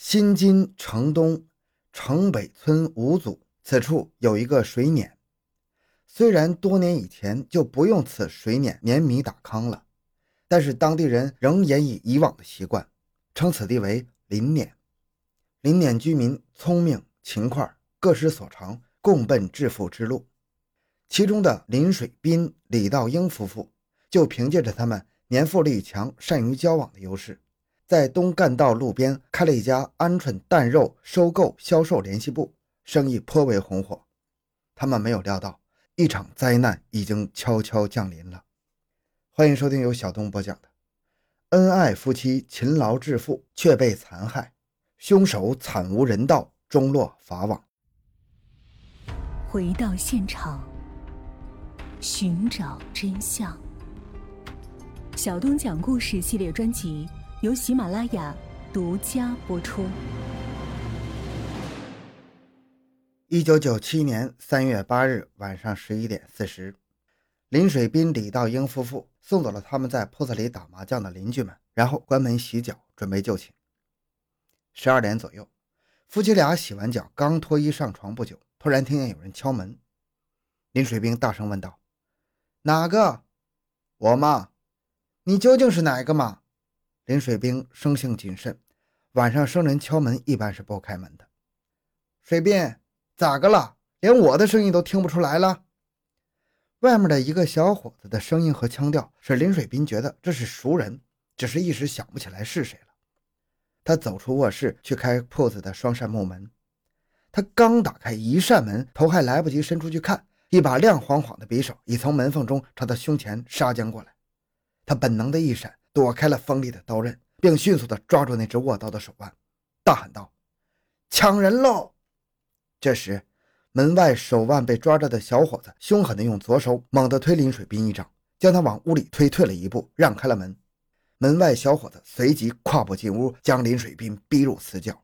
新津城东城北村五组，此处有一个水碾。虽然多年以前就不用此水碾碾米打糠了，但是当地人仍沿以以往的习惯，称此地为林碾。林碾居民聪明勤快，各施所长，共奔致富之路。其中的林水斌、李道英夫妇，就凭借着他们年富力强、善于交往的优势。在东干道路边开了一家鹌鹑蛋肉收购销售联系部，生意颇为红火。他们没有料到，一场灾难已经悄悄降临了。欢迎收听由小东播讲的《恩爱夫妻勤劳致富却被残害，凶手惨无人道终落法网》。回到现场，寻找真相。小东讲故事系列专辑。由喜马拉雅独家播出。一九九七年三月八日晚上十一点四十，林水斌、李道英夫妇送走了他们在铺子里打麻将的邻居们，然后关门洗脚，准备就寝。十二点左右，夫妻俩洗完脚，刚脱衣上床不久，突然听见有人敲门。林水兵大声问道：“哪个？我妈？你究竟是哪个嘛？”林水兵生性谨慎，晚上生人敲门一般是不开门的。水兵，咋个了？连我的声音都听不出来了？外面的一个小伙子的声音和腔调，使林水兵觉得这是熟人，只是一时想不起来是谁了。他走出卧室去开铺子的双扇木门，他刚打开一扇门，头还来不及伸出去看，一把亮晃晃的匕首已从门缝中朝他胸前杀将过来。他本能的一闪。躲开了锋利的刀刃，并迅速地抓住那只握刀的手腕，大喊道：“抢人喽！”这时，门外手腕被抓着的小伙子凶狠地用左手猛地推林水斌一掌，将他往屋里推退了一步，让开了门。门外小伙子随即跨步进屋，将林水斌逼入死角。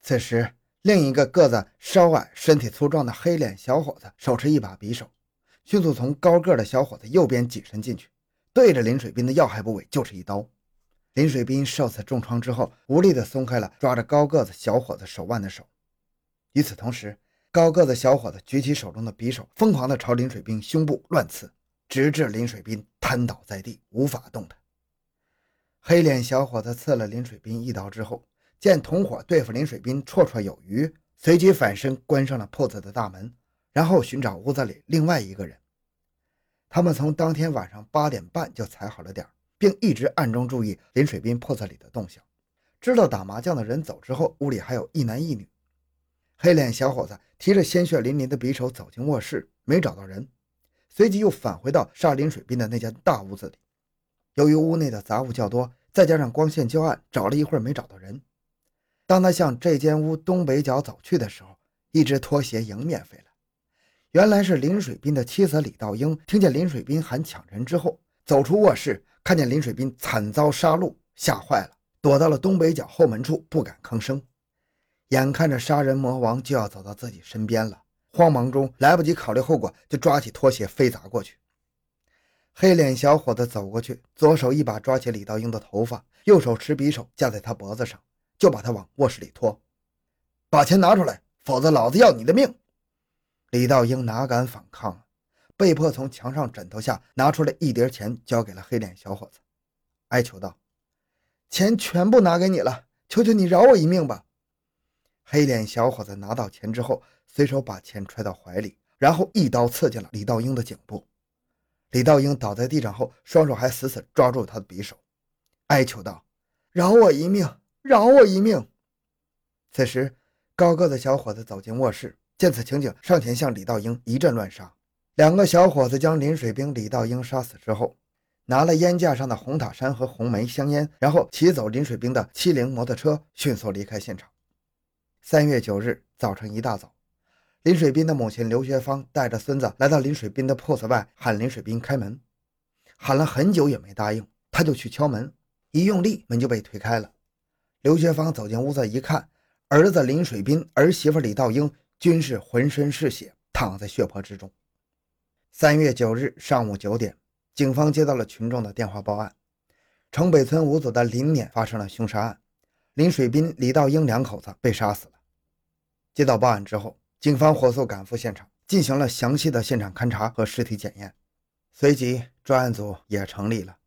此时，另一个个子稍矮、身体粗壮的黑脸小伙子手持一把匕首，迅速从高个的小伙子右边挤身进去。对着林水斌的要害部位就是一刀，林水斌受此重创之后，无力地松开了抓着高个子小伙子手腕的手。与此同时，高个子小伙子举起手中的匕首，疯狂地朝林水斌胸部乱刺，直至林水斌瘫倒在地，无法动弹。黑脸小伙子刺了林水斌一刀之后，见同伙对付林水斌绰绰有余，随即反身关上了铺子的大门，然后寻找屋子里另外一个人。他们从当天晚上八点半就踩好了点儿并一直暗中注意林水斌铺子里的动向，知道打麻将的人走之后，屋里还有一男一女。黑脸小伙子提着鲜血淋淋的匕首走进卧室，没找到人，随即又返回到杀林水斌的那间大屋子里。由于屋内的杂物较多，再加上光线较暗，找了一会儿没找到人。当他向这间屋东北角走去的时候，一只拖鞋迎面飞来。原来是林水斌的妻子李道英，听见林水斌喊抢人之后，走出卧室，看见林水斌惨遭杀戮，吓坏了，躲到了东北角后门处，不敢吭声。眼看着杀人魔王就要走到自己身边了，慌忙中来不及考虑后果，就抓起拖鞋飞砸过去。黑脸小伙子走过去，左手一把抓起李道英的头发，右手持匕首架在他脖子上，就把他往卧室里拖。把钱拿出来，否则老子要你的命！李道英哪敢反抗，被迫从墙上枕头下拿出了一叠钱，交给了黑脸小伙子，哀求道：“钱全部拿给你了，求求你饶我一命吧！”黑脸小伙子拿到钱之后，随手把钱揣到怀里，然后一刀刺进了李道英的颈部。李道英倒在地上后，双手还死死抓住他的匕首，哀求道：“饶我一命，饶我一命！”此时，高个子小伙子走进卧室。见此情景，上前向李道英一阵乱杀。两个小伙子将林水兵、李道英杀死之后，拿了烟架上的红塔山和红梅香烟，然后骑走林水兵的七零摩托车，迅速离开现场。三月九日早晨一大早，林水兵的母亲刘学芳带着孙子来到林水兵的铺子外，喊林水兵开门，喊了很久也没答应，他就去敲门，一用力，门就被推开了。刘学芳走进屋子一看，儿子林水兵，儿媳妇李道英。均是浑身是血，躺在血泊之中。三月九日上午九点，警方接到了群众的电话报案：城北村五组的林碾发生了凶杀案，林水斌、李道英两口子被杀死了。接到报案之后，警方火速赶赴现场，进行了详细的现场勘查和尸体检验。随即，专案组也成立了。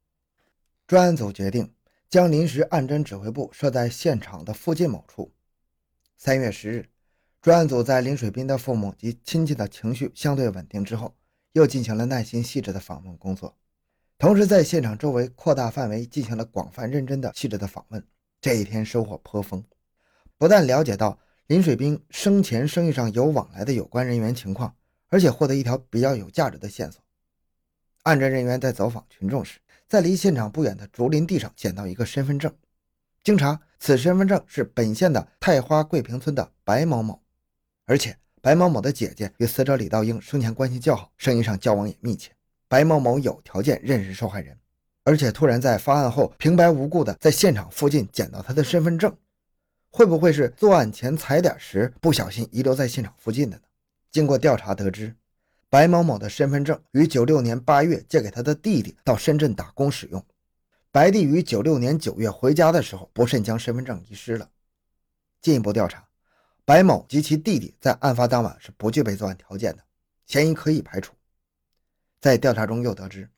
专案组决定将临时案侦指挥部设在现场的附近某处。三月十日，专案组在林水斌的父母及亲戚的情绪相对稳定之后，又进行了耐心细致的访问工作，同时在现场周围扩大范围进行了广泛认真的细致的访问。这一天收获颇丰，不但了解到林水斌生前生意上有往来的有关人员情况，而且获得一条比较有价值的线索。案侦人员在走访群众时，在离现场不远的竹林地上捡到一个身份证，经查，此身份证是本县的太花桂平村的白某某，而且白某某的姐姐与死者李道英生前关系较好，生意上交往也密切。白某某有条件认识受害人，而且突然在发案后平白无故的在现场附近捡到他的身份证。会不会是作案前踩点时不小心遗留在现场附近的呢？经过调查得知，白某某的身份证于九六年八月借给他的弟弟到深圳打工使用。白弟于九六年九月回家的时候不慎将身份证遗失了。进一步调查，白某及其弟弟在案发当晚是不具备作案条件的，嫌疑可以排除。在调查中又得知，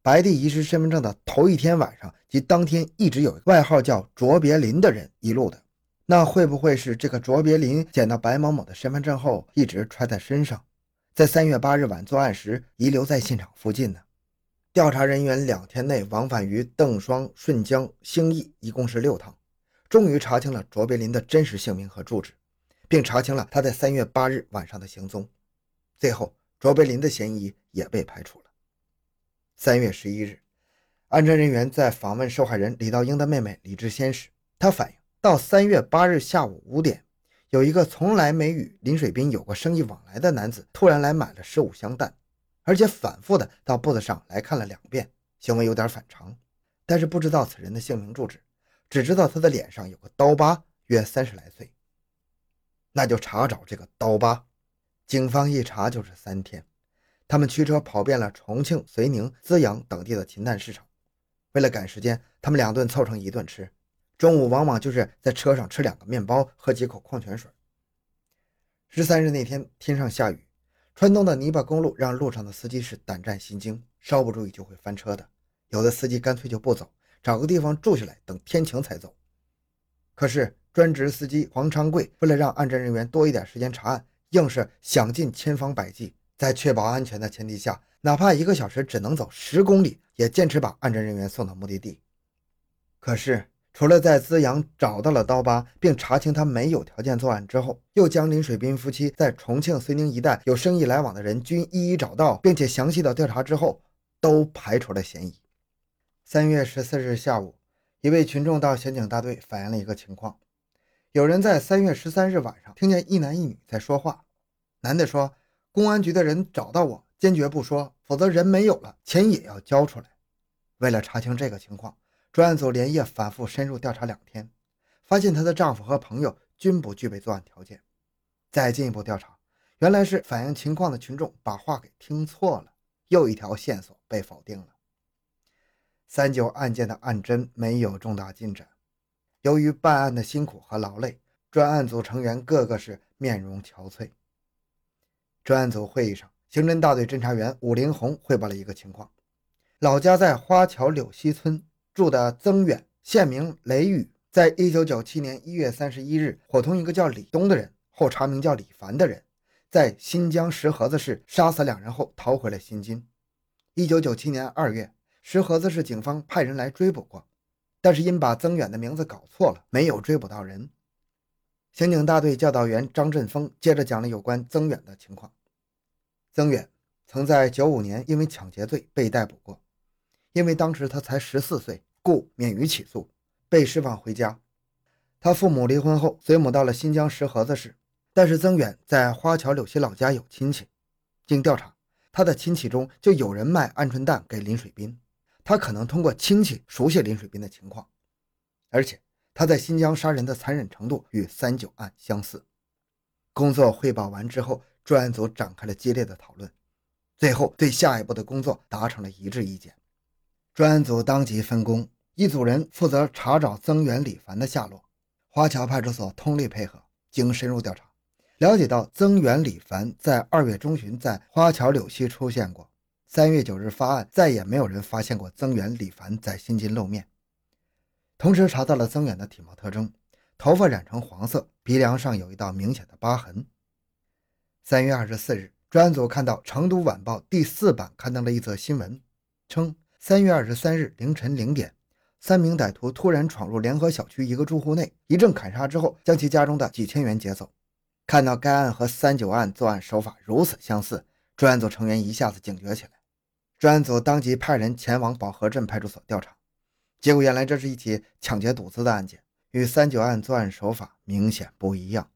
白弟遗失身份证的头一天晚上及当天一直有外号叫卓别林的人遗落的。那会不会是这个卓别林捡到白某某的身份证后，一直揣在身上，在三月八日晚作案时遗留在现场附近呢？调查人员两天内往返于邓双、顺江、兴义，一共是六趟，终于查清了卓别林的真实姓名和住址，并查清了他在三月八日晚上的行踪。最后，卓别林的嫌疑也被排除了。三月十一日，安侦人员在访问受害人李道英的妹妹李志先时，她反映。到三月八日下午五点，有一个从来没与林水斌有过生意往来的男子突然来买了十五箱蛋，而且反复的到铺子上来看了两遍，行为有点反常，但是不知道此人的姓名住址，只知道他的脸上有个刀疤，约三十来岁。那就查找这个刀疤，警方一查就是三天，他们驱车跑遍了重庆、遂宁、资阳等地的禽蛋市场，为了赶时间，他们两顿凑成一顿吃。中午往往就是在车上吃两个面包，喝几口矿泉水。十三日那天，天上下雨，川东的泥巴公路让路上的司机是胆战心惊，稍不注意就会翻车的。有的司机干脆就不走，找个地方住下来，等天晴才走。可是专职司机黄昌贵为了让案侦人员多一点时间查案，硬是想尽千方百计，在确保安全的前提下，哪怕一个小时只能走十公里，也坚持把案侦人员送到目的地。可是。除了在资阳找到了刀疤，并查清他没有条件作案之后，又将林水斌夫妻在重庆、遂宁一带有生意来往的人均一一找到，并且详细的调查之后，都排除了嫌疑。三月十四日下午，一位群众到刑警大队反映了一个情况：有人在三月十三日晚上听见一男一女在说话。男的说：“公安局的人找到我，坚决不说，否则人没有了，钱也要交出来。”为了查清这个情况。专案组连夜反复深入调查两天，发现她的丈夫和朋友均不具备作案条件。再进一步调查，原来是反映情况的群众把话给听错了，又一条线索被否定了。三九案件的案侦没有重大进展。由于办案的辛苦和劳累，专案组成员个个是面容憔悴。专案组会议上，刑侦大队侦查员武林红汇报了一个情况：老家在花桥柳溪村。住的曾远，现名雷雨，在一九九七年一月三十一日，伙同一个叫李东的人，后查名叫李凡的人，在新疆石河子市杀死两人后逃回了新津。一九九七年二月，石河子市警方派人来追捕过，但是因把曾远的名字搞错了，没有追捕到人。刑警大队教导员张振峰接着讲了有关曾远的情况。曾远曾在九五年因为抢劫罪被逮捕过。因为当时他才十四岁，故免于起诉，被释放回家。他父母离婚后，随母到了新疆石河子市。但是曾远在花桥柳溪老家有亲戚，经调查，他的亲戚中就有人卖鹌鹑蛋给林水斌，他可能通过亲戚熟悉林水斌的情况，而且他在新疆杀人的残忍程度与三九案相似。工作汇报完之后，专案组展开了激烈的讨论，最后对下一步的工作达成了一致意见。专案组当即分工，一组人负责查找增援、李凡的下落，花桥派出所通力配合，经深入调查，了解到增援李凡在二月中旬在花桥柳溪出现过。三月九日发案，再也没有人发现过增援李凡在新津露面。同时查到了增援的体貌特征：头发染成黄色，鼻梁上有一道明显的疤痕。三月二十四日，专案组看到《成都晚报》第四版刊登了一则新闻，称三月二十三日凌晨零点，三名歹徒突然闯入联合小区一个住户内，一阵砍杀之后，将其家中的几千元劫走。看到该案和三九案作案手法如此相似，专案组成员一下子警觉起来。专案组当即派人前往保和镇派出所调查，结果原来这是一起抢劫赌资的案件，与三九案作案手法明显不一样。